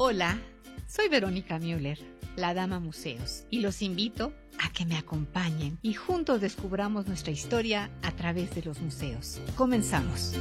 Hola, soy Verónica Müller, la Dama Museos, y los invito a que me acompañen y juntos descubramos nuestra historia a través de los museos. Comenzamos.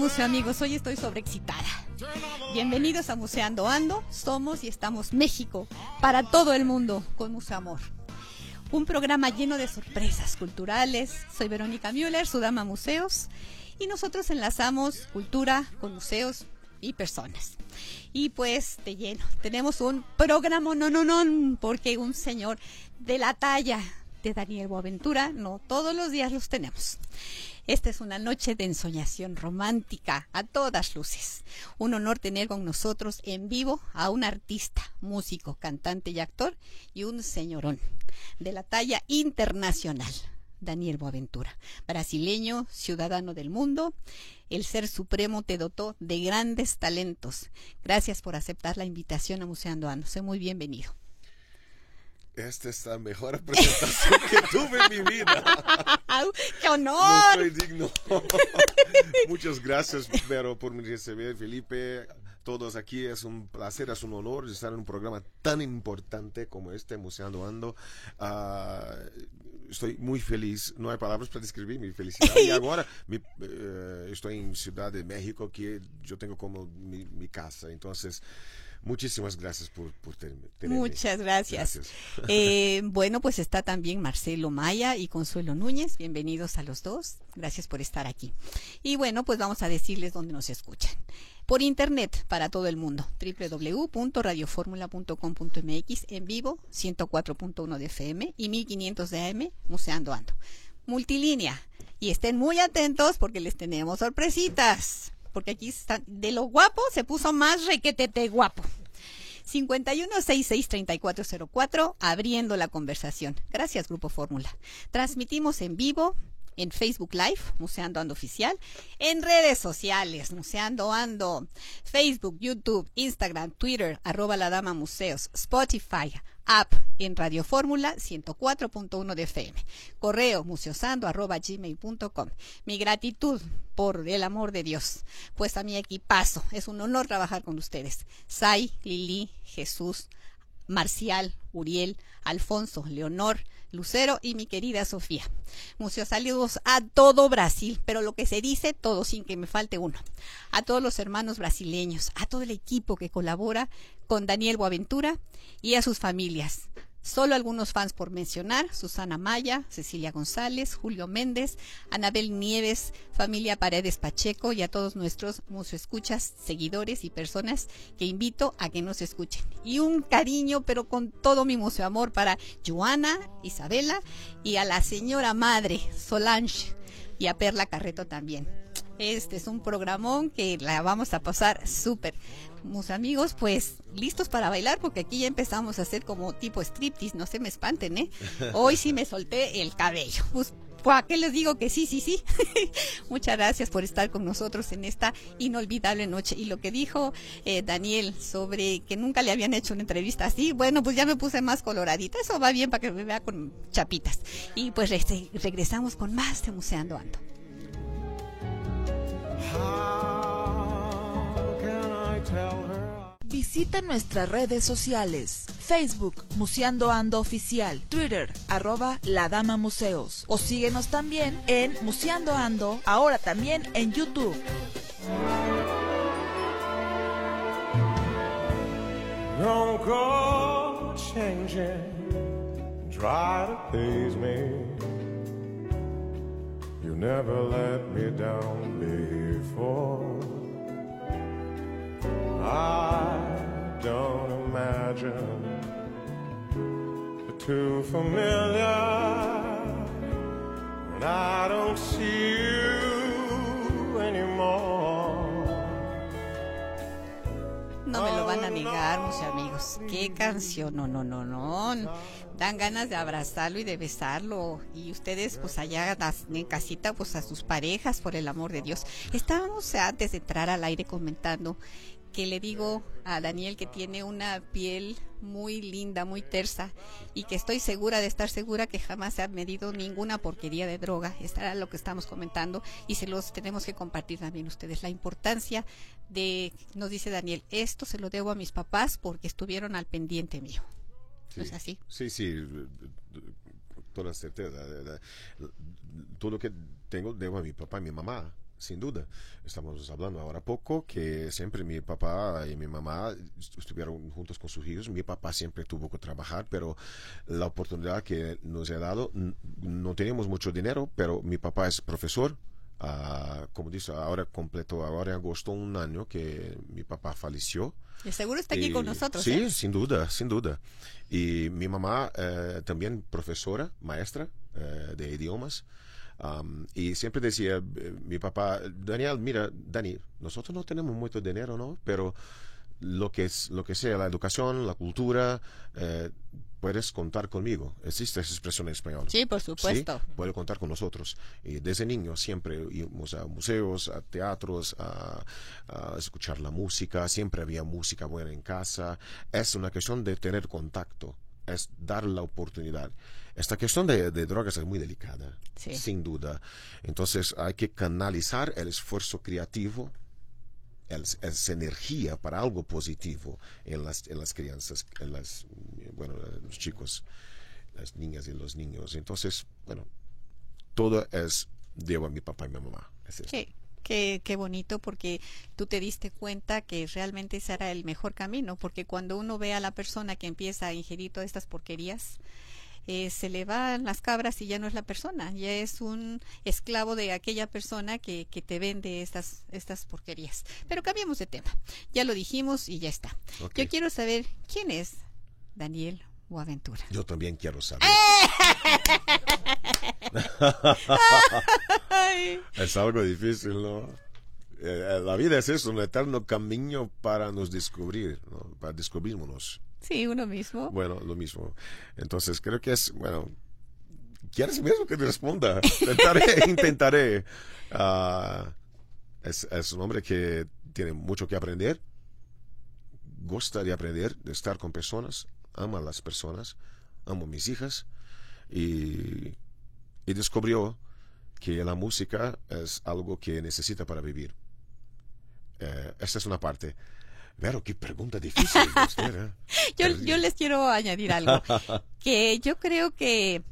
Museo Amigos. Hoy estoy sobreexcitada. Bienvenidos a Museando Ando. Somos y estamos México para todo el mundo con Museo Amor. Un programa lleno de sorpresas culturales. Soy Verónica Müller, su dama museos. Y nosotros enlazamos cultura con museos y personas. Y pues de lleno, tenemos un programa no, no, no, porque un señor de la talla de Daniel Boaventura, no todos los días los tenemos. Esta es una noche de ensoñación romántica a todas luces. Un honor tener con nosotros en vivo a un artista, músico, cantante y actor y un señorón de la talla internacional. Daniel Boaventura, brasileño, ciudadano del mundo, el Ser Supremo te dotó de grandes talentos. Gracias por aceptar la invitación a Museando Ando. Sé muy bienvenido. Esta es la mejor presentación que tuve en mi vida. ¡Qué No honor! soy digno. Muchas gracias, Vero, por me recibir, Felipe. Todos aquí es un placer, es un honor estar en un programa tan importante como este, Museando Ando. Ah, estoy muy feliz, no hay palabras para describir mi felicidad. Y ahora mi, eh, estoy en Ciudad de México, que yo tengo como mi, mi casa. Entonces, muchísimas gracias por, por ten- tenerme. Muchas gracias. Gracias. Eh, bueno, pues está también Marcelo Maya y Consuelo Núñez. Bienvenidos a los dos. Gracias por estar aquí. Y bueno, pues vamos a decirles dónde nos escuchan. Por internet para todo el mundo. www.radioformula.com.mx en vivo 104.1 de FM y 1500 de AM Museando Ando. Multilínea. Y estén muy atentos porque les tenemos sorpresitas. Porque aquí están, de lo guapo se puso más requetete guapo. 5166-3404, abriendo la conversación. Gracias, Grupo Fórmula. Transmitimos en vivo en Facebook Live, Museando Ando Oficial, en redes sociales, Museando Ando, Facebook, YouTube, Instagram, Twitter, arroba la dama museos, Spotify, app en Radio Fórmula 104.1 de FM, correo museosando arroba gmail.com. Mi gratitud por el amor de Dios, pues a mi equipazo, es un honor trabajar con ustedes. Sai, Lili, Jesús, Marcial, Uriel, Alfonso, Leonor, Lucero y mi querida Sofía. Muchos saludos a todo Brasil, pero lo que se dice todo sin que me falte uno. A todos los hermanos brasileños, a todo el equipo que colabora con Daniel Boaventura y a sus familias. Solo algunos fans por mencionar, Susana Maya, Cecilia González, Julio Méndez, Anabel Nieves, familia Paredes Pacheco y a todos nuestros escuchas, seguidores y personas que invito a que nos escuchen. Y un cariño, pero con todo mi museo amor para Joana, Isabela y a la señora madre, Solange, y a Perla Carreto también. Este es un programón que la vamos a pasar súper. Mis amigos, pues listos para bailar porque aquí ya empezamos a hacer como tipo striptease, no se me espanten, ¿eh? Hoy sí me solté el cabello. Pues, ¿Para qué les digo que sí, sí, sí? Muchas gracias por estar con nosotros en esta inolvidable noche. Y lo que dijo eh, Daniel sobre que nunca le habían hecho una entrevista así, bueno, pues ya me puse más coloradita. Eso va bien para que me vea con chapitas. Y pues regresamos con más de Museando Ando. Visita nuestras redes sociales, Facebook, Museando Ando Oficial, Twitter, arroba La Dama Museos, o síguenos también en Museando Ando, ahora también en YouTube. Don't go changing, try to please me. You never let me down before. I don't imagine you're too familiar, and I don't see you anymore. No me lo van a negar, mis amigos. Qué canción, no, no, no, no. Dan ganas de abrazarlo y de besarlo. Y ustedes, pues allá en casita, pues a sus parejas, por el amor de Dios. Estábamos antes de entrar al aire comentando que le digo a Daniel que tiene una piel muy linda, muy tersa y que estoy segura de estar segura que jamás se ha medido ninguna porquería de droga. Estará lo que estamos comentando y se los tenemos que compartir también ustedes. La importancia de, nos dice Daniel, esto se lo debo a mis papás porque estuvieron al pendiente mío. ¿No es así? Sí, sí, toda certeza. Todo lo que tengo debo a mi papá y mi mamá, sin duda. Estamos hablando ahora poco que siempre mi papá y mi mamá estuvieron juntos con sus hijos. Mi papá siempre tuvo que trabajar, pero la oportunidad que nos ha dado, no teníamos mucho dinero, pero mi papá es profesor. Ah, como dice, ahora completó, ahora en agosto un año que mi papá falleció. De seguro está aquí Y- con nosotros. Sí, ¿eh? sin duda, sin duda. Y mi mamá eh, también profesora, maestra eh, de idiomas. Am, y siempre decía eh, mi papá, Daniel, mira, Dani, nosotros no tenemos mucho dinero, ¿no? Pero lo que, es, lo que sea, la educación, la cultura, puedes contar conmigo. Existe esa expresión en español. Sí, por supuesto. Sí, puede contar con nosotros. Y desde niño siempre íbamos a museos, a teatros, a, a escuchar la música. Siempre había música buena en casa. Es una cuestión de tener contacto, es dar la oportunidad. Esta cuestión de, de drogas es muy delicada, Sí. sin duda. Entonces hay que canalizar el esfuerzo creativo esa energía para algo positivo en las, en las crianzas, en las, bueno, los chicos, las niñas y los niños. Entonces, bueno, todo es debo a mi papá y mi mamá. Qué, qué, qué bonito porque tú te diste cuenta que realmente ese era el mejor camino, porque cuando uno ve a la persona que empieza a ingerir todas estas porquerías, eh, se le van las cabras y ya no es la persona, ya es un esclavo de aquella persona que, que te vende estas, estas porquerías. Pero cambiemos de tema, ya lo dijimos y ya está. Yo quiero saber quién es Daniel Boaventura. Yo también quiero saber. es algo difícil, ¿no? Eh, eh, la vida es eso, un eterno camino para nos descubrir, ¿no? para descubrirnos. Sí, uno mismo. Bueno, lo mismo. Entonces, creo que es, bueno, ¿quieres mismo que te responda? Intentaré, intentaré. Ah, es, es un hombre que tiene mucho que aprender, gusta de aprender, de estar con personas, ama a las personas, amo a mis hijas y, y descubrió que la música es algo que necesita para vivir. Eh, esta es una parte. Pero qué pregunta difícil. usted, ¿eh? Yo, yo les quiero añadir algo. que yo creo que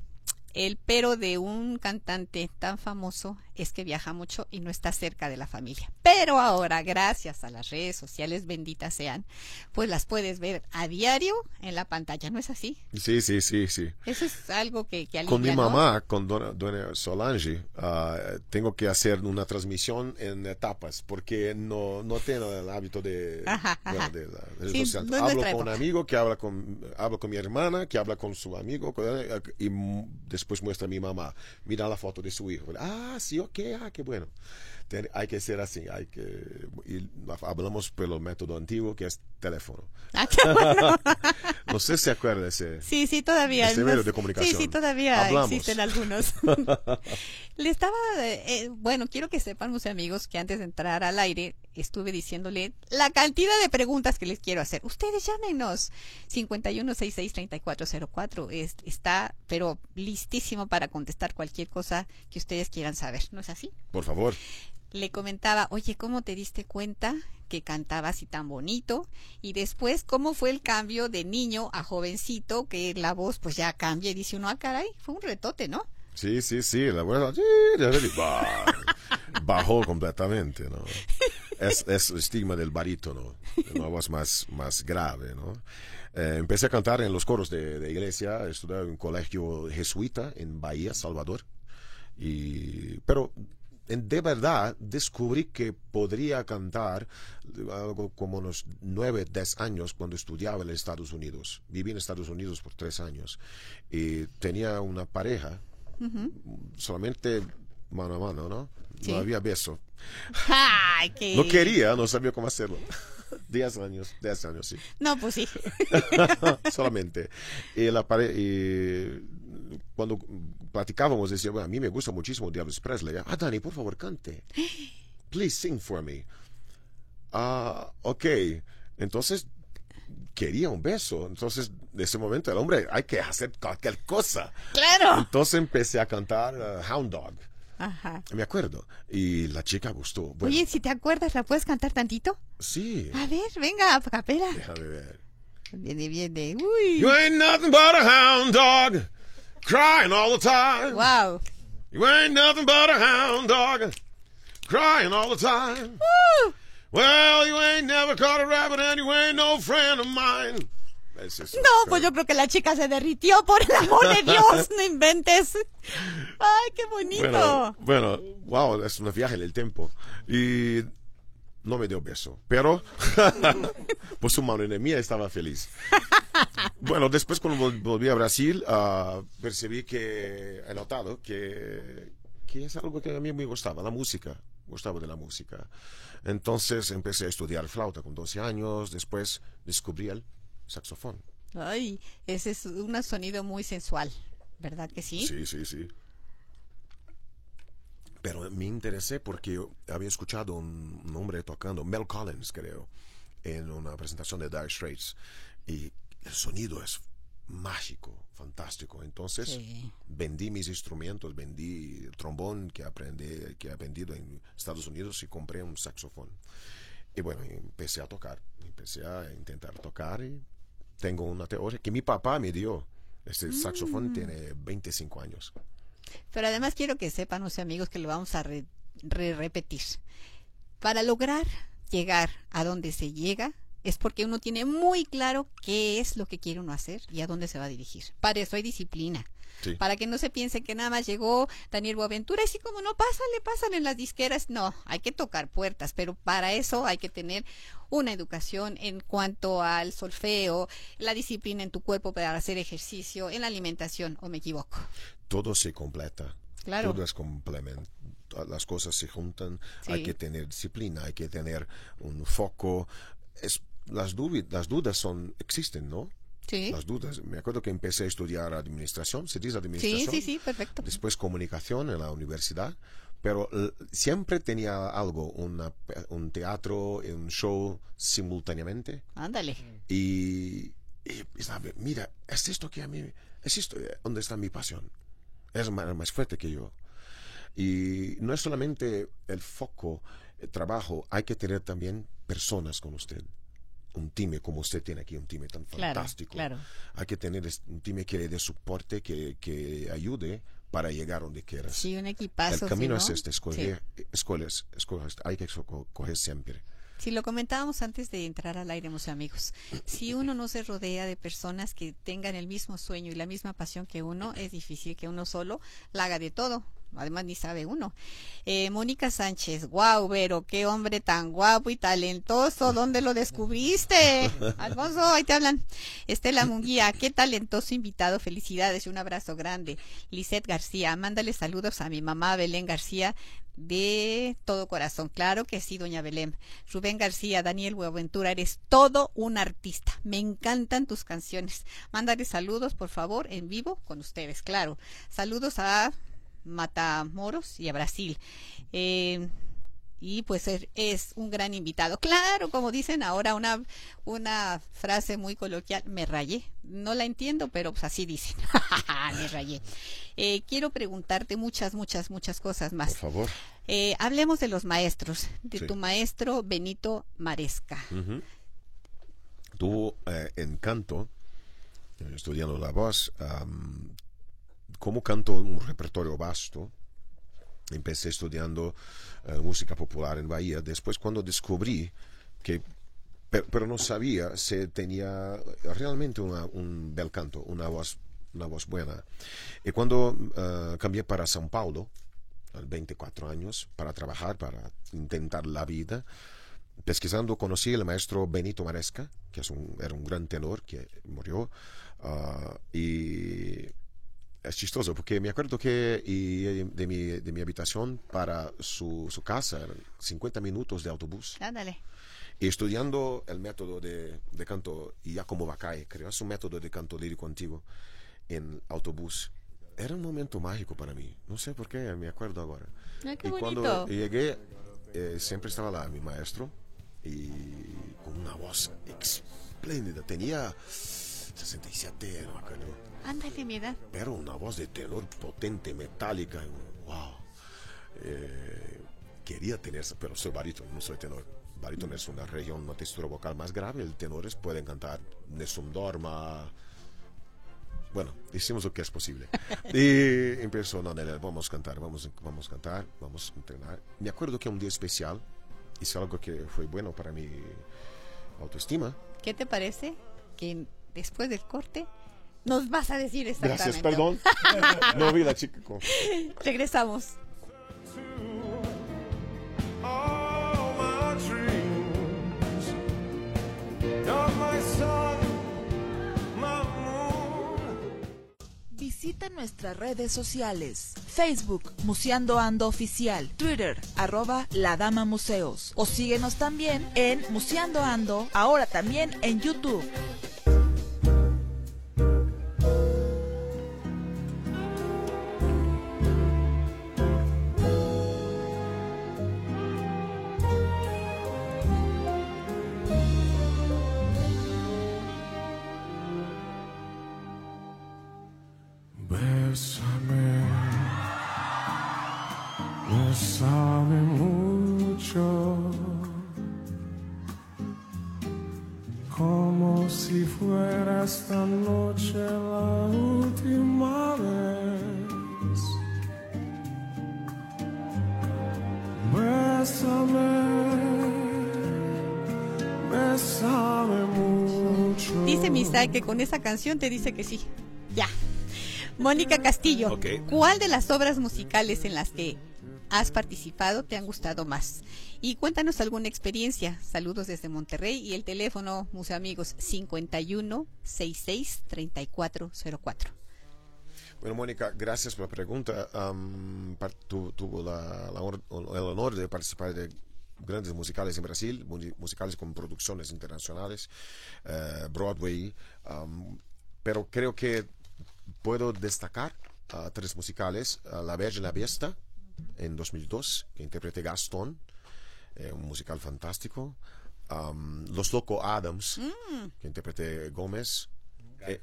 el pero de un cantante tan famoso es que viaja mucho y no está cerca de la familia. Pero ahora, gracias a las redes sociales, benditas sean, pues las puedes ver a diario en la pantalla, ¿no es así? Sí, sí, sí, sí. Eso es algo que, que Con mi mamá, con dona, dona Solange, ah, tengo que hacer una transmisión en etapas porque no, no tengo el hábito de, Ajá, bueno, ajá. de la Sí, no hablo con un amigo que habla con, hablo con mi hermana, que habla con su amigo y después muestra a mi mamá. Mira la foto de su hijo. Ah, sí, ok, ah, qué bueno. Ten- hay que ser así, hay que y hablamos por el método antiguo que es teléfono. Ah, bueno. No sé si se acuerda de ese. Sí, sí, todavía. Nos- medio de comunicación. Sí, sí, todavía Hablamos. existen algunos. Le estaba, eh, eh, bueno, quiero que sepan, mis amigos, que antes de entrar al aire estuve diciéndole la cantidad de preguntas que les quiero hacer. Ustedes llámenos. 5166-3404. Es, está, pero listísimo para contestar cualquier cosa que ustedes quieran saber. ¿No es así? Por favor. Le comentaba, oye, ¿cómo te diste cuenta que cantaba así tan bonito? Y después, ¿cómo fue el cambio de niño a jovencito? Que la voz pues ya cambia y dice uno, ah, caray, fue un retote, ¿no? Sí, sí, sí, la buena. Bajó completamente, ¿no? es, el estigma del barítono, una voz más, más grave, ¿no? Eh, empecé a cantar en los coros de, de iglesia, estudié en un colegio jesuita en Bahía, Salvador. Y, pero de verdad descubrí que podría cantar algo como unos nueve, diez años cuando estudiaba en Estados Unidos. Viví en Estados Unidos por tres años y tenía una pareja, solamente mano a mano, ¿no? Sí. No había beso. Ay, qué... No quería, no sabía cómo hacerlo. Diez años, diez años, sí. No, pues sí. solamente. Y, la pare- y cuando platicábamos, decía, bueno, a mí me gusta muchísimo Elvis Presley. Ah, Dani, por favor, cante. Please sing for me. Ah, ok. Entonces, quería un beso. Entonces, de ese momento, el hombre, hay que hacer cualquier cosa. Claro. Entonces empecé a cantar uh, Hound Dog. Ajá. Me acuerdo. Y la chica gustó. Bueno, Oye, si te acuerdas, ¿la puedes cantar tantito? sí. A ver, venga, a capela. Déjame ver. Viene, viene. Uy. You ain't nothing but a hound dog, crying all the time. Wow. You ain't nothing but a hound dog, crying all the time. Well, you ain't never caught a rabbit and you ain't no friend of mine. No, pues yo creo que la chica se derritió por el amor de Dios, no inventes. Ay, qué bonito. Bueno, bueno, wow, es un viaje en el tiempo. Y no me dio beso, pero por su mano en mía estaba feliz. Bueno, después cuando vol- volví a Brasil, ah, percibí que he notado que, que es algo que a mí me gustaba, la música, gustaba de la música. Entonces empecé a estudiar flauta con 12 años, después descubrí el saxofón. Ay, ese es un sonido muy sensual, ¿verdad que sí? Sí, sí, sí. Pero me interesé porque había escuchado un, un hombre tocando, Mel Collins, creo, en una presentación de Dire Straits. Y el sonido es mágico, fantástico. Entonces Sí. vendí mis instrumentos, vendí el trombón que aprendí, que he aprendido en Estados Unidos y compré un saxofón. Y bueno, empecé a tocar, empecé a intentar tocar y tengo una teoría que mi papá me dio. Este saxofón tiene 25 años. Pero además quiero que sepan, amigos, que lo vamos a re- re- repetir. Para lograr llegar a donde se llega es porque uno tiene muy claro qué es lo que quiere uno hacer y a dónde se va a dirigir. Para eso hay disciplina. Sí. Para que no se piense que nada más llegó Daniel Boaventura y así como no, pásale, pásale en las disqueras. No, hay que tocar puertas, pero para eso hay que tener una educación en cuanto al solfeo, la disciplina en tu cuerpo para hacer ejercicio, en la alimentación, o me equivoco. Todo se completa. Claro. Todo es complemento. Las cosas se juntan. Sí. Hay que tener disciplina, hay que tener un foco. Es, las, duvi- las dudas son, existen, ¿no? Sí. Las dudas. Me acuerdo que empecé a estudiar administración. ¿Se dice Sí, administración? sí, sí, perfecto. después comunicación en la universidad, pero siempre tenía algo, una un teatro, un show simultáneamente Ándale. y, y mira, es esto que a mí, es esto eh, donde está mi pasión, es más, más fuerte que yo. Y no es solamente el foco, el trabajo, hay que tener también personas con usted. Un time como usted tiene aquí, un time tan Claro, fantástico. claro. Hay que tener un time que le dé soporte, que, que ayude para llegar donde quieras. Sí, un equipazo. el camino sí, es este, Sí. escoger, escoges, escoges, hay que esco- coger siempre. Si lo comentábamos antes de entrar al aire, mis amigos, si uno no se rodea de personas que tengan el mismo sueño y la misma pasión que uno, es difícil que uno solo la haga de todo. Además, ni sabe uno. Eh, Mónica Sánchez, wow, Vero, qué hombre tan guapo y talentoso. ¿Dónde lo descubriste? Alfonso, ahí te hablan. Estela Munguía, qué talentoso invitado. Felicidades y un abrazo grande. Lisette García, mándale saludos a mi mamá Belén García de todo corazón. Claro que sí, doña Belén. Rubén García, Daniel Buenaventura, eres todo un artista. Me encantan tus canciones. Mándale saludos, por favor, en vivo con ustedes, claro. Saludos a Matamoros y a Brasil. Eh, y pues es, un gran invitado. Claro, como dicen ahora una, una frase muy coloquial, me rayé. No la entiendo, pero pues así dicen. me rayé. Eh, quiero preguntarte muchas, muchas, muchas cosas más. Por favor. Eh, hablemos de los maestros, de Sí. tu maestro Benito Maresca. Ujú. Tuvo eh, en canto, eh, estudiando la voz, am, como canto un repertorio vasto, Empecé estudiando eh, música popular en Bahía. Después cuando descubrí que, pero, no sabía si tenía realmente una- un bel canto, una voz, una voz buena. Y cuando eh, cambié para São Paulo, a 24 años, para trabajar, para intentar la vida, pesquisando conocí al maestro Benito Maresca, que es un, era un gran tenor que murió. ah, y es chistoso porque me acuerdo que y de, mi, de mi habitación para su, su casa eran 50 minutos de autobús. Ándale. Y estudiando el método de, de canto Giacomo Vaccai, creo, es un método de canto lírico antiguo en autobús. Era un momento mágico para mí. No sé por qué, me acuerdo ahora. Ay, qué y bonito. cuando llegué, eh, siempre estaba lá mi maestro y con una voz espléndida. Tenía 67, no acuerdo. Ándale, mi edad. Pero una voz de tenor potente, metálica. Wow. Eh, quería tener, esa- pero soy barítono, no soy tenor. Barítono es una región, una textura vocal más grave. El tenores pueden cantar Nessun Dorma. Bueno, hicimos lo que es posible. Y empezó, no, vamos a cantar, vamos, vamos a cantar, vamos a entrenar. Me acuerdo que un día especial hice algo que fue bueno para mi autoestima. ¿Qué te parece que después del corte nos vas a decir exactamente? Gracias, perdón. No vi la chica con... Regresamos. Visita nuestras redes sociales. Facebook, Museando Ando Oficial. Twitter, arroba La Dama Museos. O síguenos también en Museando Ando, ahora también en YouTube. Que con esa canción te dice que sí. Ya. Mónica Castillo. ¿cuál de las obras musicales en las que has participado te han gustado más? Y cuéntanos alguna experiencia. Saludos desde Monterrey y el teléfono, Museo Amigos, 51 66 3404. Bueno, Mónica, gracias por la pregunta. Tu- tuvo la- la el honor de participar de grandes musicales en Brasil, mu- musicales con producciones internacionales, eh, Broadway, am, pero creo que puedo destacar tres musicales. ah, la Bella y la Bestia, en 2002, que interpreté Gastón, eh, un musical fantástico. Am, Los Loco Adams, que interpreté Gómez. Eh,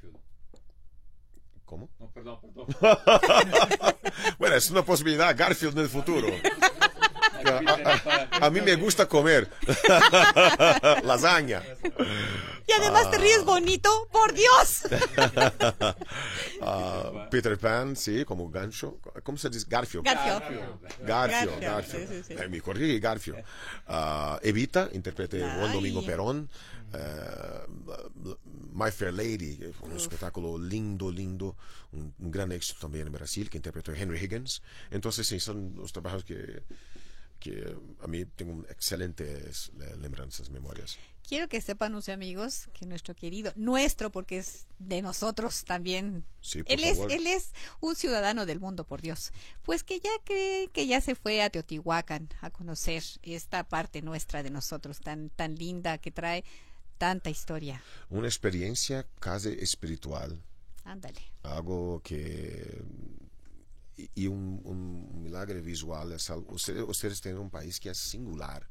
¿Cómo? No, perdón, perdón. Bueno, es una posibilidad, Garfield en el futuro. A, a- a mí me gusta comer lasaña. Y además te Ah. ríes bonito, por Dios. Ah, Peter Pan, sí, como gancho. ¿Cómo se dice? Garfield. Garfio. Garfio, Garfio, Garfio. sí, sí, sí. Eh, me corrí, Garfio. Ah, Evita, interprete Juan. Domingo Perón. Eh, My Fair Lady, un espectáculo lindo, lindo. Un, un gran éxito también en Brasil, que interpretó Henry Higgins. Entonces, sí, son los trabajos que, que a mí tengo excelentes eh, lembranzas, memorias. Quiero que sepan, Museo Amigos, que nuestro querido, nuestro, porque es de nosotros también. Sí, por él es, él es un ciudadano del mundo, por Dios. Pues que ya cree que ya se fue a Teotihuacán a conocer esta parte nuestra de nosotros, tan, tan linda, que trae tanta historia. Una experiencia casi espiritual. Ándale. algo que y un, un milagre visual es algo, ustedes, ustedes tienen un país que es singular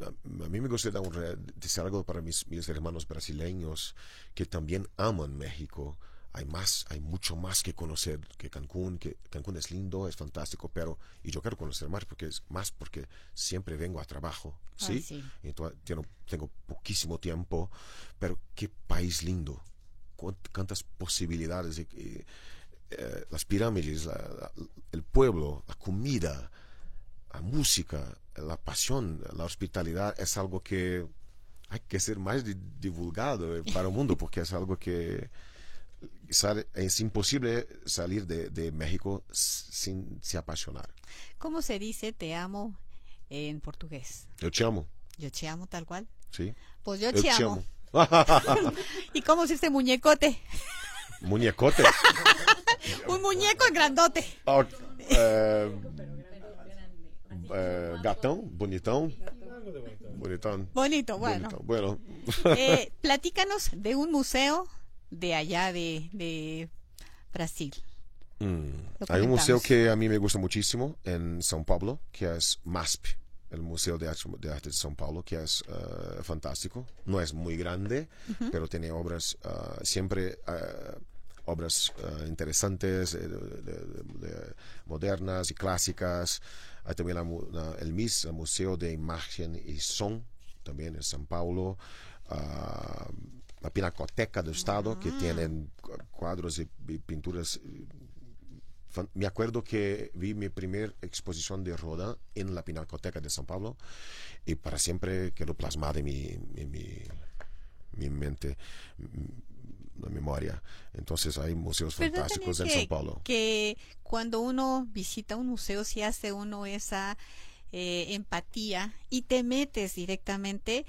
a, a mí me gustaría dar un decir algo para mis, mis hermanos brasileños que también aman México hay más hay mucho más que conocer que Cancún que Cancún es lindo es fantástico pero y yo quiero conocer más porque es más porque siempre vengo a trabajo sí, Ay, sí. entonces tengo, tengo poquísimo tiempo pero qué país lindo cuánt- cuántas posibilidades. y- y eh, las pirámides, la- la- el pueblo, la comida, la música, la pasión, la hospitalidad es algo que hay que ser más di- divulgado eh, para el mundo porque es algo que sale- es imposible salir de, de México sin se apasionar. ¿Cómo se dice te amo en portugués? Yo te amo, Yo te amo tal cual. ¿sí? Pues yo Yo te te amo. amo. ¿Y cómo se dice muñecote? Muñecote. Un muñeco grandote. Oh, eh, eh, gatão, bonitão. Bonitão. Bonito, bueno. Bueno. Eh, platícanos de un museo de allá de, de Brasil. Mm. Hay un museo que a mí me gusta muchísimo en São Paulo, que es MASP, el Museo de Arte de, Arte de São Paulo, que es eh, fantástico. No es muy grande, pero tiene obras, eh, siempre obras eh, interesantes, eh, de- de- de- de- modernas y clásicas. Hay también la la- el MIS, el Museo de Imagen y Son, también en São Paulo. Ah, la Pinacoteca del Estado, que tienen cu- cuadros y, y pinturas me acuerdo que vi mi primer exposición de Rodin en la Pinacoteca de San Pablo y para siempre quedó plasmada en mi, en mi, mi mente, la memoria. Entonces hay museos ¿Verdad fantásticos en San Paulo. que cuando uno visita un museo, si hace uno esa eh, empatía y te metes directamente,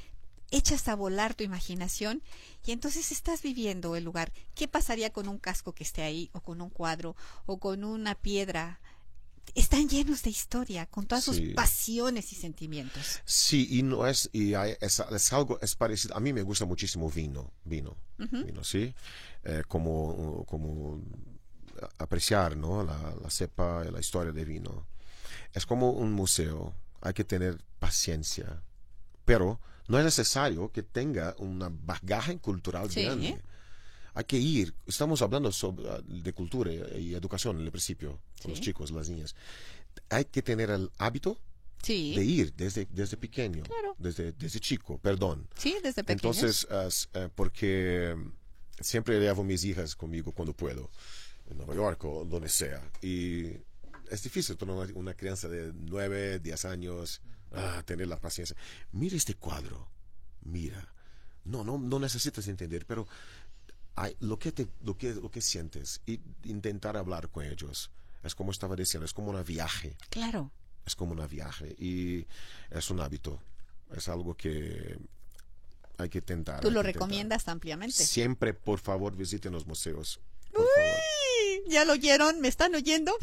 echas a volar tu imaginación y entonces estás viviendo el lugar. ¿Qué pasaría con un casco que esté ahí o con un cuadro o con una piedra? Están llenos de historia, con todas sus pasiones y sentimientos. Sí, y no es, y hay- es, es algo, es parecido. A mí me gusta muchísimo vino, vino, vino, sí, Eh, como, como apreciar, ¿no? La, la cepa, la historia de vino. Es como un museo, hay que tener paciencia, pero no es necesario que tenga una bagaje cultural Sí. grande. Hay que ir, estamos hablando sobre, ah, de cultura y, educación en el principio, con los Sí. chicos, las niñas. Hay que tener el hábito Sí, de ir desde, desde pequeño, Claro. desde, desde chico, perdón. sí, desde pequeños. Entonces, eh, porque siempre llevo mis hijas conmigo cuando puedo, en Nueva York o donde sea. Y es difícil para una, una crianza de 9, 10 años ah, tener la paciencia. Mira este cuadro, mira. No, no, no necesitas entender, pero hay, lo, que te, lo, que, lo que sientes y intentar hablar con ellos. Es como estaba diciendo, es como un viaje Claro. es como un viaje y es un hábito. Es algo que hay que intentar. Tú lo intentar. recomiendas ampliamente. Siempre, por favor, visiten los museos. Uy, ¿Ya lo oyeron? ¿Me están oyendo?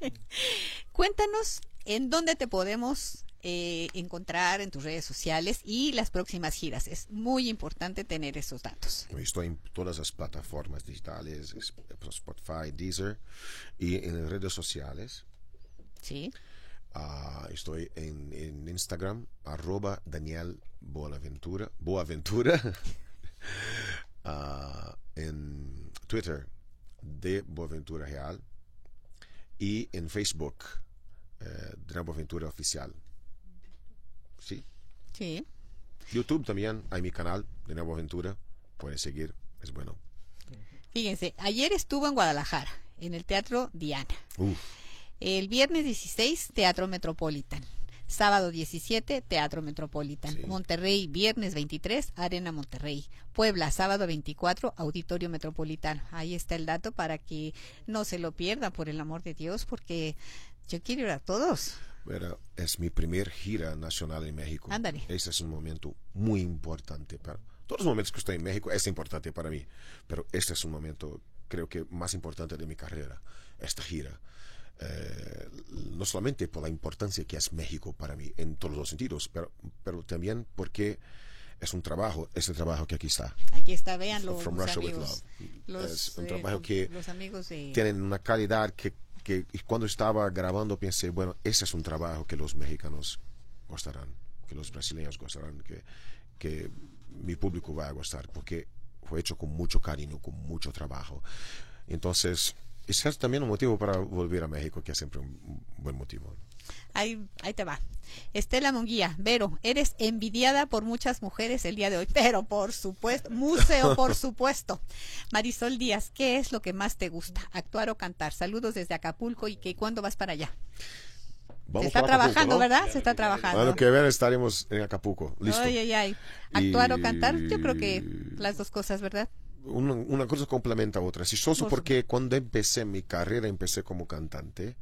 Cuéntanos en dónde te podemos eh, encontrar en tus redes sociales y las próximas giras. Es muy importante tener esos datos. Estoy en todas las plataformas digitales, es- Spotify, Deezer y en redes sociales. Sí. Ah, estoy en, en Instagram, arroba Daniel Boaventura. Boaventura. Ah, en Twitter, de Boaventura Real. Y en Facebook, eh, de Boaventura Oficial. Sí. Sí. YouTube también, hay mi canal de Nuevo Aventura. Puedes seguir, es bueno. Fíjense, ayer estuvo en Guadalajara, en el Teatro Diana. Uf, El viernes 16, Teatro Metropolitan. Sábado 17, Teatro Metropolitan. Sí. Monterrey, viernes 23, Arena Monterrey. Puebla, sábado 24, Auditorio Metropolitano. Ahí está el dato para que no se lo pierdan, por el amor de Dios, porque yo quiero ir a todos. Pero es mi primer gira nacional en México. Ándale. Ese es un momento muy importante. Para, todos los momentos que estoy en México es importante para mí, pero este es un momento, creo que más importante de mi carrera, esta gira. Eh, no solamente por la importancia que es México para mí en todos los sentidos, pero, pero también porque es un trabajo, ese trabajo que aquí está. Aquí está, véanlo. From los Russia with amigos, Love. los, Es un eh, trabajo que los amigos de... tienen una calidad que, cuando estaba grabando pensé, bueno, ese es un trabajo que los mexicanos gustarán, que los brasileños gustarán, que, mi público va a gustar, porque fue hecho con mucho cariño, con mucho trabajo. Entonces, ese es también un motivo para volver a México, que es siempre un buen motivo. Ahí, ahí te va. Estela Munguía, Vero, eres envidiada por muchas mujeres el día de hoy, pero por supuesto, museo, por supuesto. Marisol Díaz, ¿qué es lo que más te gusta? ¿Actuar o cantar? Saludos desde Acapulco y que cuándo vas para allá. Vamos Se está Acapulco, trabajando, ¿no? ¿verdad? Se está trabajando. Bueno, que ver, estaremos en Acapulco. Listo. Ay, ay, ay. ¿Actuar o cantar? Yo creo que las dos cosas, ¿verdad? una, una cosa complementa a otra. Es chistoso Por porque cuando empecé mi carrera, empecé como cantante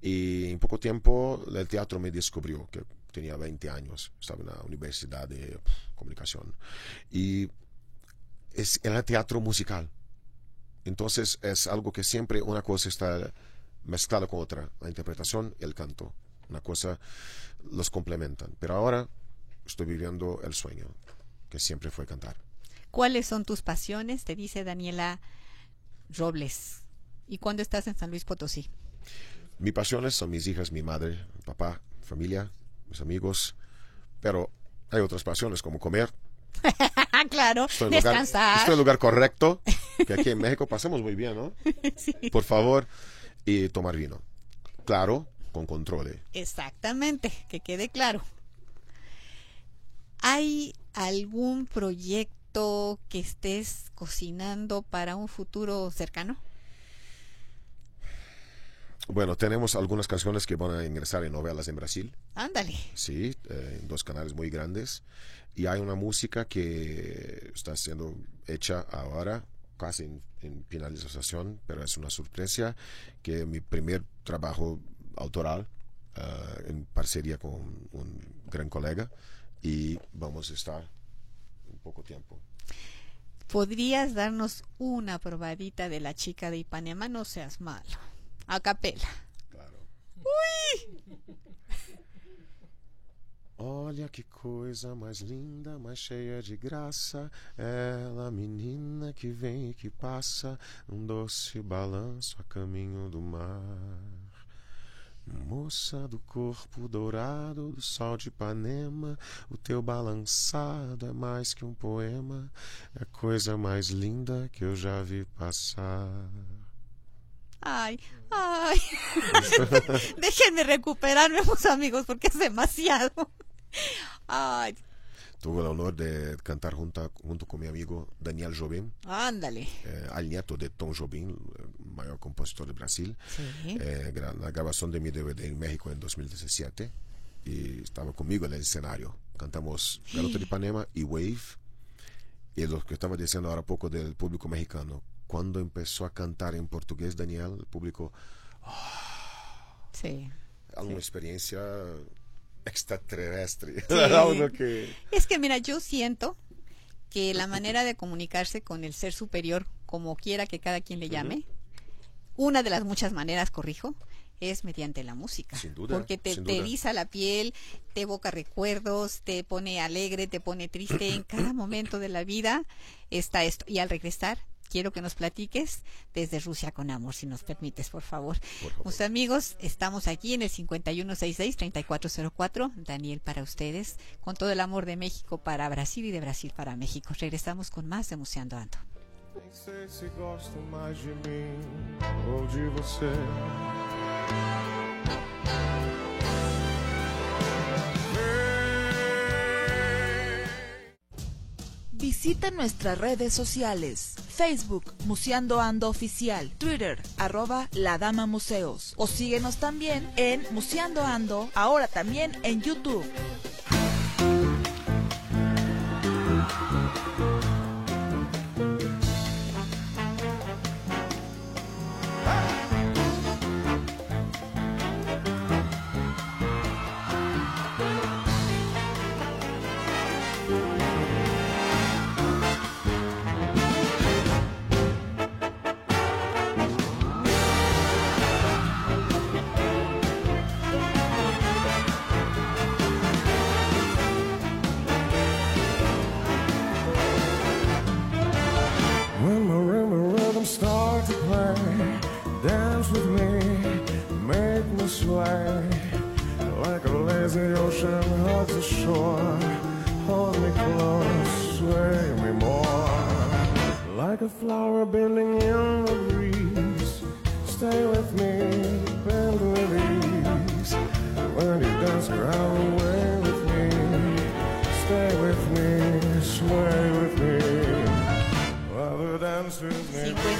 y en poco tiempo el teatro me descubrió, que tenía 20 años, estaba en la universidad de comunicación y es, era teatro musical. Entonces es algo que siempre una cosa está mezclada con otra, la interpretación y el canto. Una cosa los complementan. Pero ahora estoy viviendo el sueño, que siempre fue cantar. ¿Cuáles son tus pasiones? Te dice Daniela Robles. ¿Y cuándo estás en San Luis Potosí? Mis pasiones son mis hijas, mi madre, mi papá, familia, mis amigos, pero hay otras pasiones como comer. Claro, Estoy lugar, descansar. estoy en lugar correcto, que aquí en México pasamos muy bien, ¿no? Por favor, y tomar vino. Claro, con control. Exactamente, que quede claro. ¿Hay algún proyecto que estés cocinando para un futuro cercano? Bueno, tenemos algunas canciones que van a ingresar en novelas en Brasil. Ándale. Sí, eh, en dos canales muy grandes. Y hay una música que está siendo hecha ahora, casi en, en finalización, pero es una sorpresa, que es mi primer trabajo autoral eh, en parcería con un gran colega y vamos a estar en poco tiempo. ¿Podrías darnos una probadita de la chica de Ipanema? No seas malo. A capela. Claro. Olha que coisa mais linda, mais cheia de graça. Ela, menina que vem e que passa, um doce balanço a caminho do mar. Moça do corpo dourado do sol de Ipanema, o teu balançado é mais que um poema, é a coisa mais linda que eu já vi passar. Ay, ay. Déjenme recuperarme, mis amigos, porque es demasiado. Ay, Tuve el honor de cantar junto, junto con mi amigo Daniel Jobim, ándale. eh, al nieto de Tom Jobim, mayor compositor de Brasil, Sí. eh, la grabación de mi DVD en México en 2017 y estaba conmigo en el escenario. Cantamos Garota de Ipanema y Wave. Y lo que estaba diciendo ahora poco del público mexicano, cuando empezó a cantar en portugués Daniel, el público, Sí. alguna experiencia extraterrestre. Sí. Algo que... Es que mira, yo siento que la manera de comunicarse con el ser superior, como quiera que cada quien le llame, una de las muchas maneras, corrijo, es mediante la música. Sin duda, Porque te, sin te eriza la piel, te evoca recuerdos, te pone alegre, te pone triste. En cada momento de la vida está esto. Y al regresar, quiero que nos platiques desde Rusia con amor, si nos permites, por favor. Por favor. Mis amigos, estamos aquí en el 5166-3404. Daniel para ustedes, con todo el amor de México para Brasil y de Brasil para México. Regresamos con más de Museando Ando. Nem sei se gosto mais de mim ou de você. Visita nuestras redes sociales. Facebook, Museando Ando Oficial. Twitter, arroba La Dama Museos. O síguenos también en Museando Ando, ahora también en YouTube.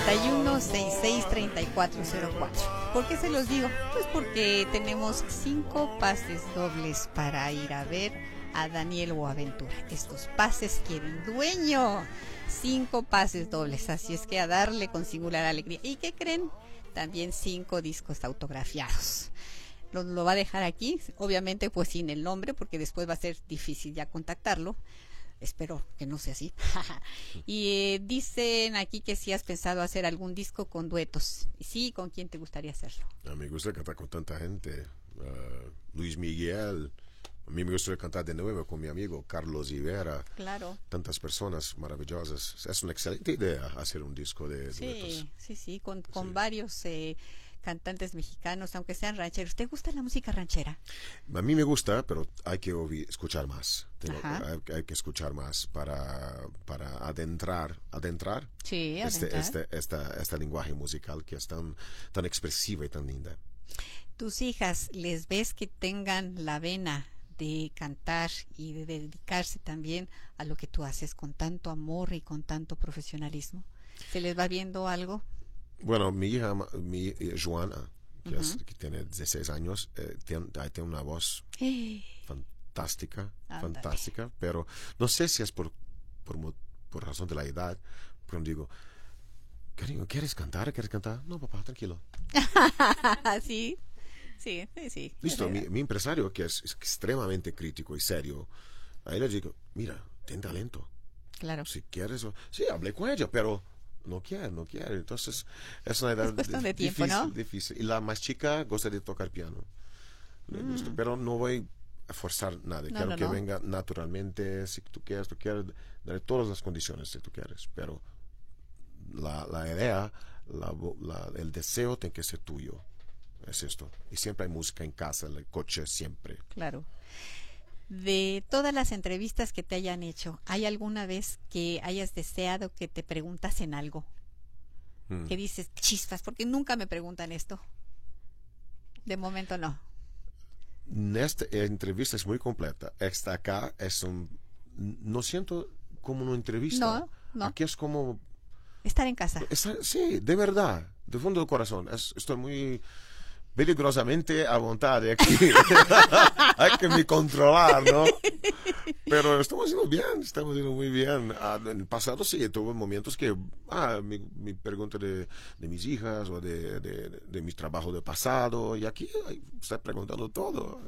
81-66-3404. ¿Por qué se los digo? Pues porque tenemos cinco pases dobles para ir a ver a Daniel Boaventura. Estos pases quieren dueño. Cinco pases dobles, así es que a darle con singular alegría. ¿Y qué creen? También cinco discos autografiados. Lo, lo va a dejar aquí, obviamente pues sin el nombre, porque después va a ser difícil ya contactarlo Espero que no sea así. y eh, dicen aquí que si has pensado hacer algún disco con duetos. Y sí, ¿con quién te gustaría hacerlo? A mí me gusta cantar con tanta gente. Ah, Luis Miguel. A mí me gustaría cantar de nuevo con mi amigo Carlos Rivera. Claro. Tantas personas maravillosas. Es una excelente idea hacer un disco de duetos. Sí, sí, sí, con, con varios eh, cantantes mexicanos, aunque sean rancheros. ¿Te gusta la música ranchera? A mí me gusta, pero hay que escuchar más. Tengo- hay, hay que escuchar más para, para adentrar, adentrar Sí, este, adentrar. este, esta, este lenguaje musical que es tan, tan expresiva y tan linda. ¿Tus hijas les ves que tengan la vena de cantar y de dedicarse también a lo que tú haces con tanto amor y con tanto profesionalismo? ¿Se les va viendo algo? Bueno, mi hija, mi eh, Joana, que, es- que tiene 16 años, eh, tiene, tiene una voz Eh, fantástica, Ándale. fantástica, pero no sé si es por, por, por razón de la edad, pero digo, cariño, ¿quieres cantar? ¿Quieres cantar? No, papá, tranquilo. sí, sí, sí, sí. Listo, es mi, mi empresario, que es extremadamente crítico y serio, a él le digo, mira, ten talento. Claro. Si quieres, sí, hablé con ella, pero no quiere, no quiere. Entonces, es una edad Es de tiempo, difícil, ¿no? difícil. Y la más chica gosta de tocar piano. Gusta, pero no voy a forzar nada. Mm. No, Quiero no, que no. venga naturalmente. Si tú quieres, tú quieres, daré todas las condiciones si tú quieres. Pero la, la idea, la la- el deseo tiene que ser tuyo. Es esto. Y siempre hay música en casa, en el coche, siempre. Claro. De todas las entrevistas que te hayan hecho, ¿hay alguna vez que hayas deseado que te preguntasen algo? Mm. Que dices, chispas, porque nunca me preguntan esto. De momento no. Esta entrevista es muy completa. Esta acá es un... No siento como una entrevista. No, no. Aquí es como... Estar en casa. es- sí, de verdad, de fondo del corazón. Es- estoy muy peligrosamente a voluntad aquí. Hay que me controlar, ¿no? Pero estamos haciendo bien, estamos haciendo muy bien. Ah, en el pasado sí, tuve momentos que, ah, me pregunto de, de mis hijas o de, de, de mi trabajo de pasado. Y aquí está preguntando todo.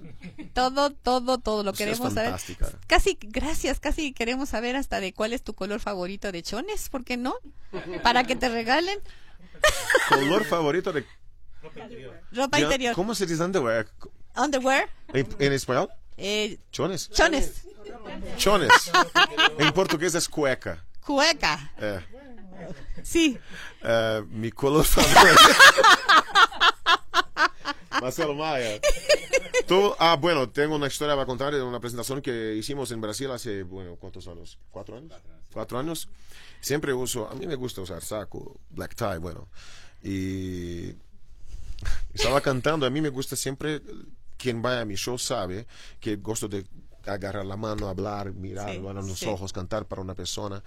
Todo, todo, todo lo Usted es queremos saber. fantástica. Casi, gracias, casi queremos saber hasta de cuál es tu color favorito de chones, ¿por qué no? Para que te regalen Color favorito de... ropa interior. ¿Cómo se dice underwear? Underwear, ¿En, en español? eh, Chones. chones, Chones. en portugués es cueca. cueca. Eh, Sí, eh, mi color favorito. Marcelo Maya. Tú, ah, bueno, tengo una historia para contar de una presentación que hicimos en Brasil hace, bueno, ¿cuántos años? ¿Cuatro años? Cuatro años. Siempre uso, a mí me gusta usar saco, black tie, bueno. Y estaba cantando, a mí me gusta siempre, quien vaya a mi show sabe que gusto de agarrar la mano, hablar, mirar Sí, a los sí. ojos, cantar para una persona.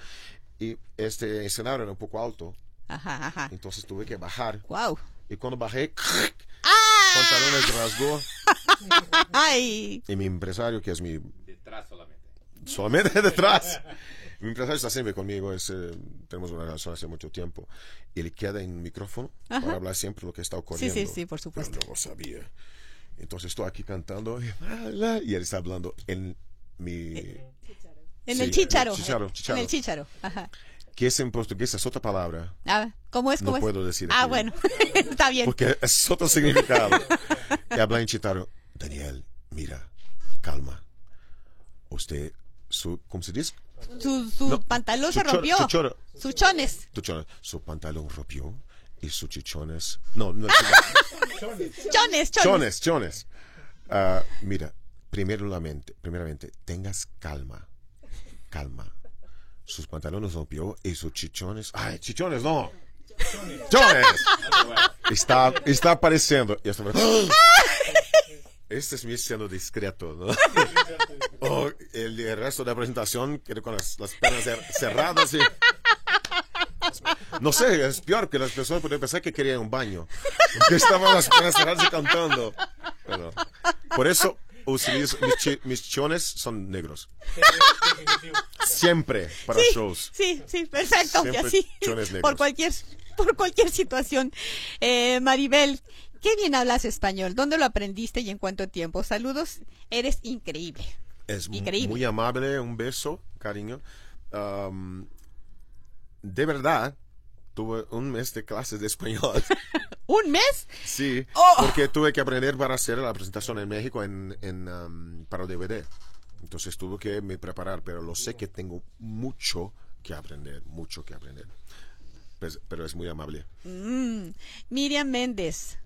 Y este escenario era un poco alto, ajá, ajá. entonces tuve que bajar. Wow. Y cuando bajé, ¡Ah! pantalones rasgó. Ay, Y mi empresario, que es mi... Solamente detrás. Mi empresario está siempre conmigo, es, eh, tenemos una relación hace mucho tiempo. Y le queda en micrófono para hablar siempre lo que está ocurriendo. sí, sí, por supuesto. Pero no lo sabía. Entonces estoy aquí cantando y, él está hablando en mi... en Sí, el chícharo. chícharo, chícharo. En el chícharo. Ajá. Que es en portugués, es otra palabra. Ah, ¿Cómo es? No ¿Cómo es? puedo decir Ah, aquí. bueno. Está bien. Porque es otro significado. y habla en chitaro. Daniel, mira, calma. Usted, su, ¿cómo se dice? Su, su No, pantalón su se rompió. su choro- Sus chones. su pantalón rompió y sus chichones. No, no, Chones, chones. chones, chones. Ah, mira, primeramente, primeramente, tengas calma. Calma. Sus pantalones rompió y sus chichones. ¡Ay, chichones, no! Jones. Está, está apareciendo. Y Este es mi siendo discreto, ¿no? O el, el resto de la presentación, con las, las piernas cer- cerradas y... No sé, es peor que las personas pueden pensar que querían un baño. Que estaban las piernas cerradas y cantando. Bueno, por eso mis, chi- mis chones son negros. Siempre para shows. Sí, sí, perfecto. Y Siempre así, chones negros. por cualquier, por cualquier situación. Eh, Maribel, qué bien hablas español. ¿Dónde lo aprendiste y en cuánto tiempo? Saludos, eres increíble. Es Increíble. muy amable, un beso, cariño. Am, de verdad, tuve un mes de clases de español. ¿Un mes? sí, Oh. porque tuve que aprender para hacer la presentación en México en, en, para DVD. Entonces tuve que me preparar, pero lo sé que tengo mucho que aprender, mucho que aprender. Pues- pero es muy amable. Mm. Miriam Méndez,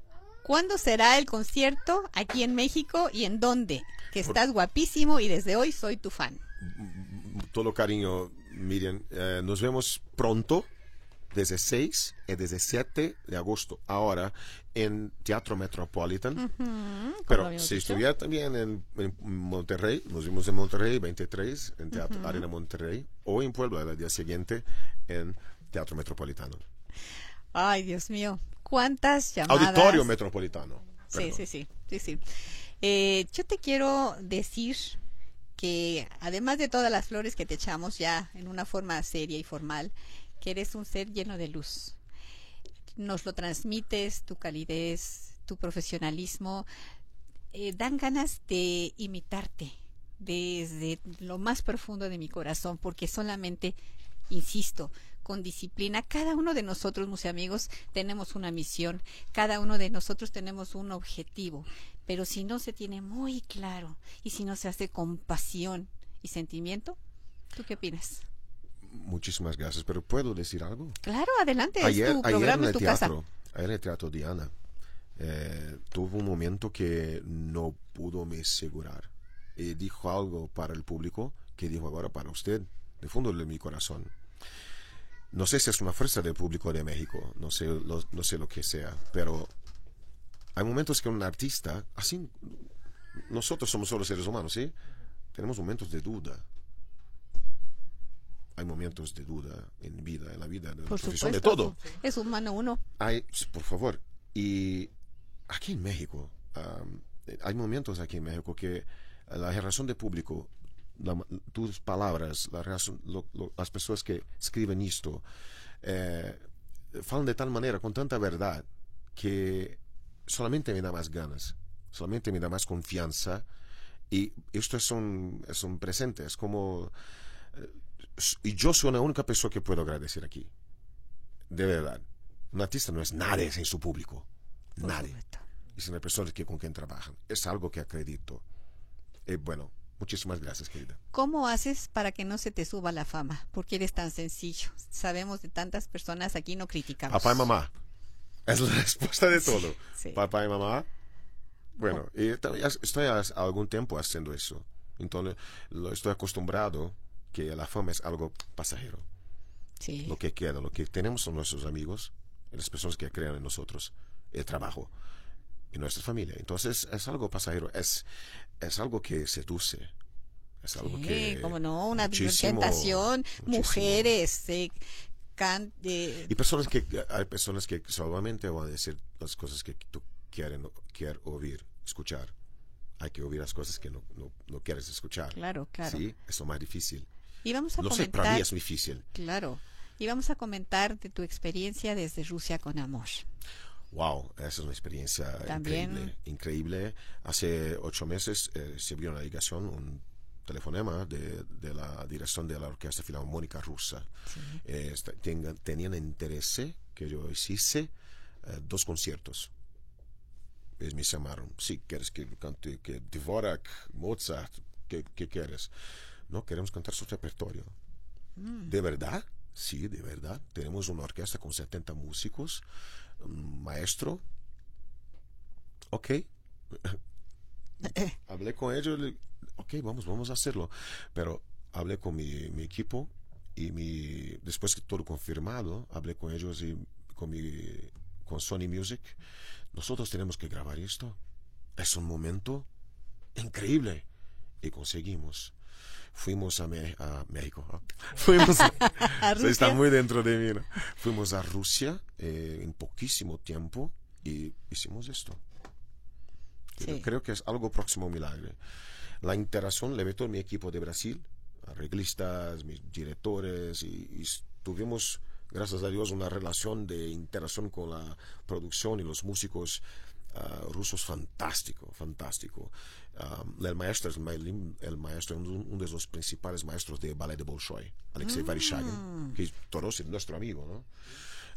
¿cuándo será el concierto aquí en México y en dónde? Que estás guapísimo y desde hoy soy tu fan. Todo cariño, Miriam. Eh, nos vemos pronto, desde 6 y desde 7 de agosto, ahora en Teatro Metropolitan. Pero si estuviera también en, en Monterrey, nos vimos en Monterrey 23, en Teatro Arena Monterrey, o en Puebla el día siguiente en Teatro Metropolitano. Ay, Dios mío, cuántas llamadas. Auditorio Metropolitano. Sí, sí, sí, sí, sí. Eh, yo te quiero decir que además de todas las flores que te echamos ya en una forma seria y formal, que eres un ser lleno de luz. Nos lo transmites, tu calidez, tu profesionalismo, eh, dan ganas de imitarte desde lo más profundo de mi corazón, porque solamente, insisto, con disciplina, cada uno de nosotros, mis amigos, tenemos una misión, cada uno de nosotros tenemos un objetivo, pero si no se tiene muy claro y si no se hace con pasión y sentimiento, ¿tú qué opinas? Muchísimas gracias, pero ¿puedo decir algo? Claro, adelante, ayer, es tu ayer programa, en el tu casa. teatro, ayer en el teatro Diana, eh, tuvo un momento que no pudo me asegurar. Y dijo algo para el público que dijo ahora para usted, de fondo de mi corazón. No sé si es una fuerza del público de México, no sé, lo, no sé lo que sea, pero hay momentos que un artista, así, nosotros somos solo seres humanos, ¿sí? Tenemos momentos de duda. Hay momentos de duda en vida, en la vida, en la Por profesión, supuesto. de todo. Es humano uno. Hay, por favor, y aquí en México, am, hay momentos aquí en México que la relación de público, la- tus palabras, la lo- lo- las personas que escriben esto, eh, falan de tal manera, con tanta verdad, que solamente me da más ganas, solamente me da más confianza. Y esto es un, es un presente, es como... eh, y yo soy la única persona que puedo agradecer aquí. De verdad. Un artista no es nadie sin su público. Por Nadie. Y sin las personas que, con quien trabajan. Es algo que acredito. Eh, bueno, muchísimas gracias, querida. ¿Cómo haces para que no se te suba la fama? Porque eres tan sencillo. Sabemos de tantas personas aquí no criticamos. Papá y mamá. Es la respuesta de todo. sí. Papá y mamá. Bueno, y también ya estoy hace algún tiempo haciendo eso. Entonces, lo estoy acostumbrado que la fama es algo pasajero. Sí. Lo que queda, lo que tenemos son nuestros amigos, las personas que crean en nosotros, el trabajo y nuestra familia. Entonces, es algo pasajero, es, es algo que seduce. Es algo Sí, que. como no, una muchísimo, tentación, muchísimo. mujeres, eh, can- eh, Y personas que, hay personas que solamente van a decir las cosas que tú quieren, quieres oír, escuchar. Hay que oír las cosas que no, no, no quieres escuchar. claro, claro. Sí, es lo más difícil. Y vamos a No sé, comentar, para mí es difícil. claro, y vamos a comentar de tu experiencia desde Rusia con amor. Wow, esa es una experiencia También. increíble, increíble. Hace ocho meses eh, recibí una ligación, un telefonema de, de la dirección de la Orquesta Filarmónica Rusa. Eh, esta- tenga- tenían interés que yo hiciese eh, dos conciertos. Ellos me llamaron, sí, ¿quieres que cante que Dvorak, Mozart? ¿Qué, qué quieres? No, queremos cantar su repertorio. ¿De verdad? Sí, de verdad. Tenemos una orquesta con 70 músicos, maestro. Ok. hablé con ellos, ok, vamos, vamos a hacerlo. Pero hablé con mi, mi equipo y mi, después que todo confirmado, hablé con ellos y con, mi, con Sony Music, nosotros tenemos que grabar esto. Es un momento increíble. Y conseguimos. Fuimos a, Me- a México. ¿ah? Fuimos a, Rusia. Está muy dentro de mí. ¿no? Fuimos a Rusia eh, en poquísimo tiempo y hicimos esto. Creo, Sí. creo que es algo próximo a un milagro. La interacción le ve todo mi equipo de Brasil, arreglistas, mis directores, y, y tuvimos, gracias a Dios, una relación de interacción con la producción y los músicos ah, rusos fantástico, fantástico. Ah, el maestro es Mailin- el maestro, un- uno de los principales maestros de ballet de Bolshoi, Alexei Vereshchagin, que tornó ser nuestro amigo, ¿no?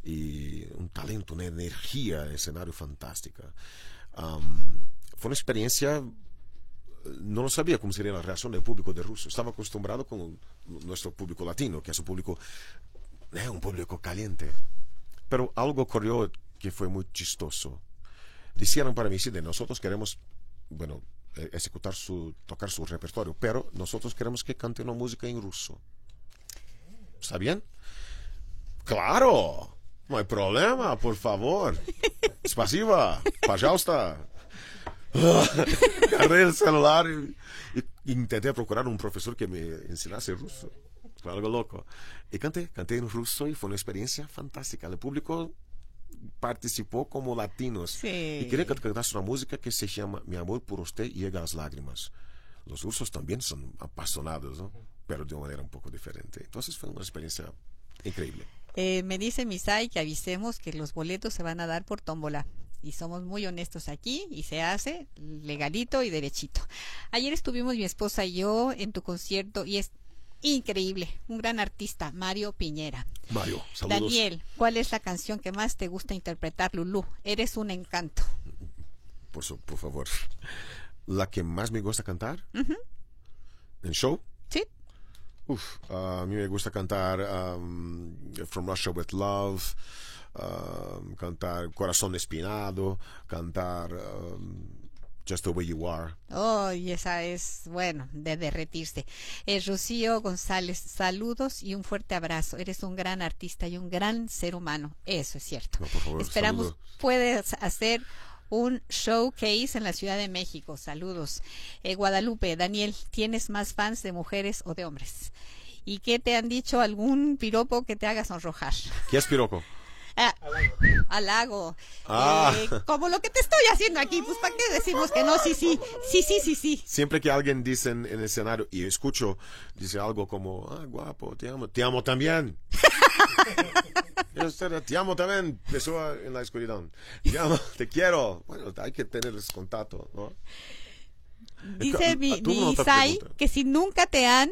y un talento, una energía en el escenario fantástica. Am, fue una experiencia, eh, no lo sabía cómo sería la reacción del público de ruso. Estaba acostumbrado con nuestro público latino, que es un público, eh, un público caliente. Pero algo ocurrió que fue muy chistoso. Dijeron para mí, sí, de nosotros queremos, bueno, eh, ejecutar su, tocar su repertorio, pero nosotros queremos que cante una música en ruso. ¿Está bien? Claro, no hay problema, por favor. Spasiba, pajausta. Agarré el celular y, y intenté procurar un profesor que me enseñase ruso. Fue algo loco. Y canté, canté en ruso y fue una experiencia fantástica. El público participó como latinos. Sí. Y quería que cantase una música que se llama Mi amor por usted llega a las lágrimas. Los rusos también son apasionados, ¿no? Pero de una manera un poco diferente. Entonces fue una experiencia increíble. Eh, me dice Misai que avisemos que los boletos se van a dar por tómbola. Y somos muy honestos aquí y se hace legalito y derechito. Ayer estuvimos mi esposa y yo en tu concierto y es increíble. Un gran artista, Mario Piñera. Mario, saludos. Daniel, ¿cuál es la canción que más te gusta interpretar, Lulú? Eres un encanto. Por, su- por favor. La que más me gusta cantar en show. ¿Sí? Uf, a mí me gusta cantar um, From Russia with Love, um, cantar Corazón Espinado, cantar um, Just the Way You Are. Oh, y esa es, bueno, de derretirse. Eh, Rocío González, saludos y un fuerte abrazo. Eres un gran artista y un gran ser humano. Eso es cierto. No, por favor, Esperamos puedes hacer un showcase en la Ciudad de México. Saludos. Eh, Guadalupe, Daniel, ¿tienes más fans de mujeres o de hombres? ¿Y qué te han dicho? ¿Algún piropo que te haga sonrojar? ¿Qué es piroco? Ah, halago. Ah. Eh, como lo que te estoy haciendo aquí, pues ¿para qué decimos que no? Sí, sí, sí, sí, sí, sí. Siempre que alguien dice en, el escenario y escucho, dice algo como, ah, guapo, te amo, te amo también. Te amo también, empezó en la oscuridad. Te amo, te quiero. Bueno, hay que tener ese contacto, ¿no? Dice mi, mi no Sai que si nunca te han,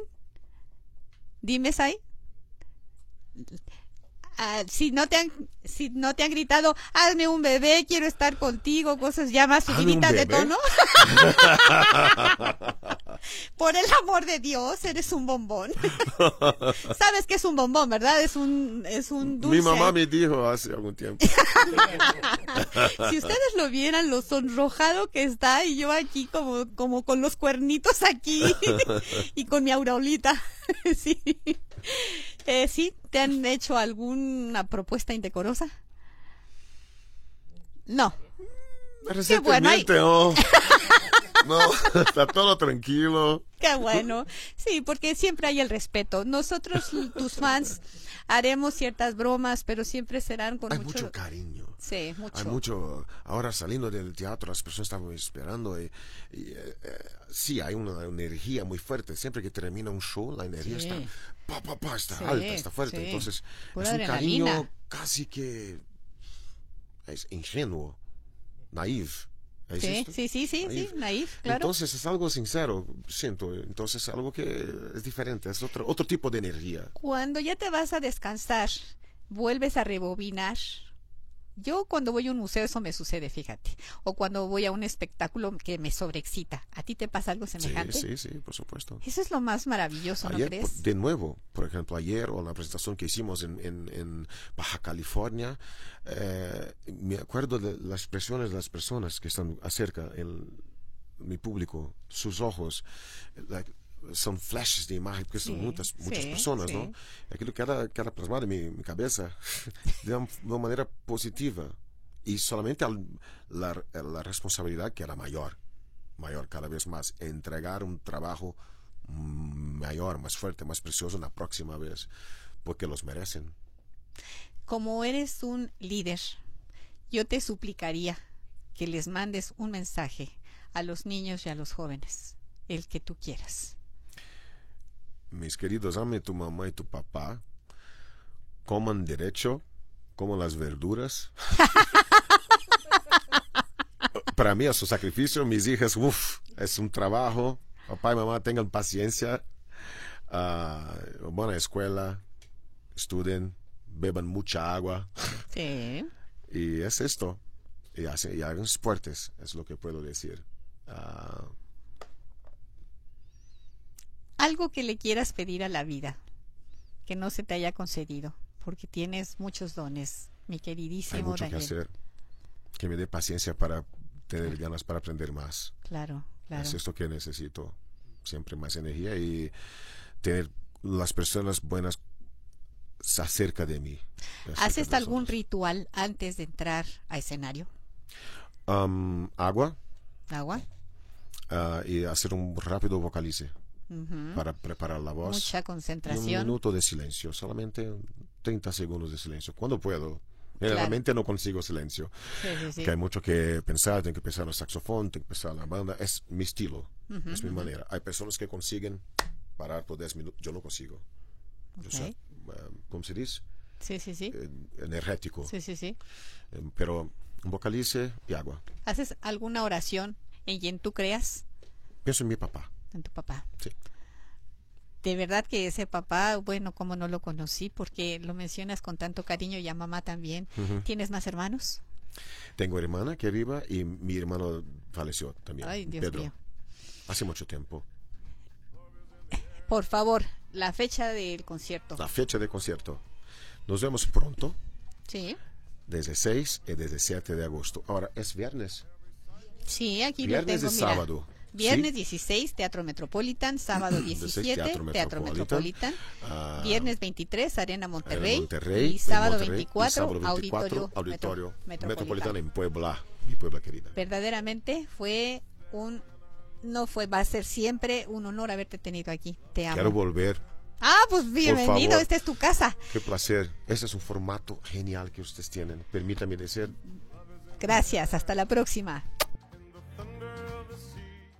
dime Sai, Ah, si no te han, si no te han gritado, hazme un bebé, quiero estar contigo, cosas ya más ¿Hazme un subiditas de tono. Por el amor de Dios, eres un bombón. Sabes que es un bombón, ¿verdad? Es un, es un dulce. Mi mamá me dijo hace algún tiempo. Si ustedes lo vieran, lo sonrojado que está y yo aquí como, como con los cuernitos aquí y con mi aureolita. sí. Eh, ¿Sí? ¿Te han hecho alguna propuesta indecorosa? No. bueno, hay- Recientemente, no. Está todo tranquilo. Qué bueno. Sí, porque siempre hay el respeto. Nosotros, tus fans, haremos ciertas bromas, pero siempre serán con Hay mucho... mucho cariño. Sí, mucho. Hay mucho. Ahora saliendo del teatro, las personas estaban esperando. Y, y, eh, eh, sí, hay una energía muy fuerte. Siempre que termina un show, la energía Sí. está. Pa, pa, pa, está Sí, alta, está fuerte. Entonces, Pura es un adrenalina. cariño casi que. Es ingenuo, naive. ¿Es Sí, sí, sí, sí, sí, Naive. naif, claro. Entonces es algo sincero, siento. Entonces es algo que es diferente, es otro, otro tipo de energía. Cuando ya te vas a descansar, vuelves a rebobinar. Yo cuando voy a un museo eso me sucede, fíjate. O cuando voy a un espectáculo que me sobreexcita. ¿A ti te pasa algo Sí, semejante? sí, sí, por supuesto. Eso es lo más maravilloso, ¿no Ayer, crees? por- de nuevo, por ejemplo, ayer o la presentación que hicimos en, en- en Baja California, eh, me acuerdo de las expresiones de las personas que están acerca, el, mi público, sus ojos, like, son flashes de imagen, porque son Sí, muchas, muchas sí, personas, sí. ¿no? Aquilo queda, queda plasmado en mi, mi cabeza de, un- de una manera positiva. Y solamente al- la, la responsabilidad que era mayor, mayor cada vez más, entregar un trabajo mm, mayor, más fuerte, más precioso la próxima vez, porque los merecen. Como eres un líder, yo te suplicaría que les mandes un mensaje a los niños y a los jóvenes, el que tú quieras. Mis queridos, ame tu mamá y tu papá, coman derecho, coman las verduras. Para mí es un sacrificio, mis hijas, uff, es un trabajo. Papá y mamá tengan paciencia, ah, buena escuela, estudien, beban mucha agua Sí. y es esto. Y, hacen, y hagan fuertes, es lo que puedo decir. Ah, Algo que le quieras pedir a la vida, que no se te haya concedido, porque tienes muchos dones, mi hay queridísimo mucho que Daniel. hacer. Que me dé paciencia para tener ganas para aprender más. Claro, claro. Es esto que necesito. Siempre más energía y tener las personas buenas acerca de mí. acerca ¿Haces de algún ritual antes de entrar a escenario? Am, agua ¿Agua? ah, y hacer un rápido vocalice Para preparar la voz. Mucha Y un concentración. minuto de silencio, solamente 30 segundos de silencio. Cuando puedo. Generalmente no consigo silencio. Sí, sí, sí. Que hay mucho que pensar, tengo que pensar en el saxofón, tengo que pensar en la banda. Es mi estilo, es mi manera. Hay personas que consiguen parar por 10 minutos. Yo no consigo. Yo soy, Ok. eh, ¿cómo se dice? Sí, sí, sí. Energético. Sí, sí, sí. Eh, pero un vocalice y agua. ¿Haces alguna oración en quien tú creas? Pienso en mi papá. En tu papá. Sí. De verdad que ese papá, bueno, como no lo conocí, porque lo mencionas con tanto cariño y a mamá también. ¿Tienes más hermanos? Tengo hermana que viva y mi hermano falleció también. Ay, Dios Pedro. mío. Hace mucho tiempo. Por favor, la fecha del concierto. La fecha de concierto. Nos vemos pronto, Sí. desde 6 y desde 7 de agosto. Ahora, es viernes. Sí, aquí Viernes lo y mira. sábado. Viernes Sí. 16, Teatro Metropolitan. Sábado 17, Teatro Teatro, Metropolitan. Metropolitan. Ah, Viernes 23, Arena Monterrey. Monterrey, y sábado Monterrey, 24, y sábado 24, Auditorio, Auditorio Metro- Metropolitano Metropolitano. en Puebla, mi Puebla querida. Verdaderamente fue un... No fue, va a ser siempre un honor haberte tenido aquí. Te amo. Quiero volver. Ah, pues bienvenido, esta es tu casa. Qué placer. Ese es un formato genial que ustedes tienen. Permítame decir, Gracias, hasta la próxima.